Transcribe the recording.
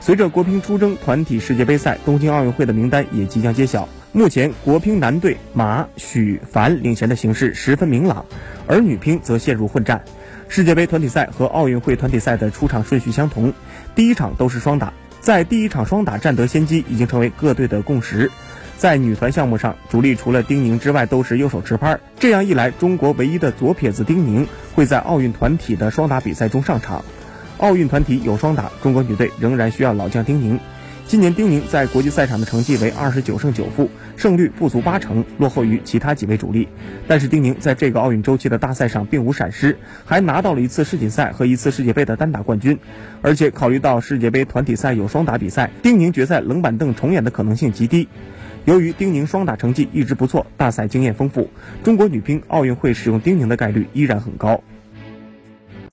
随着国乒出征团体世界杯赛，东京奥运会的名单也即将揭晓。目前国乒男队马、许、凡领衔的形势十分明朗，而女乒则陷入混战。世界杯团体赛和奥运会团体赛的出场顺序相同，第一场都是双打，在第一场双打占得先机已经成为各队的共识。在女团项目上，主力除了丁宁之外都是右手持拍，这样一来，中国唯一的左撇子丁宁会在奥运团体的双打比赛中上场。奥运团体有双打，中国女队仍然需要老将丁宁。今年丁宁在国际赛场的成绩为二十九胜九负，胜率不足八成，落后于其他几位主力。但是丁宁在这个奥运周期的大赛上并无闪失，还拿到了一次世锦赛和一次世界杯的单打冠军。而且考虑到世界杯团体赛有双打比赛，丁宁决赛冷板凳重演的可能性极低。由于丁宁双打成绩一直不错，大赛经验丰富，中国女乒奥运会使用丁宁的概率依然很高。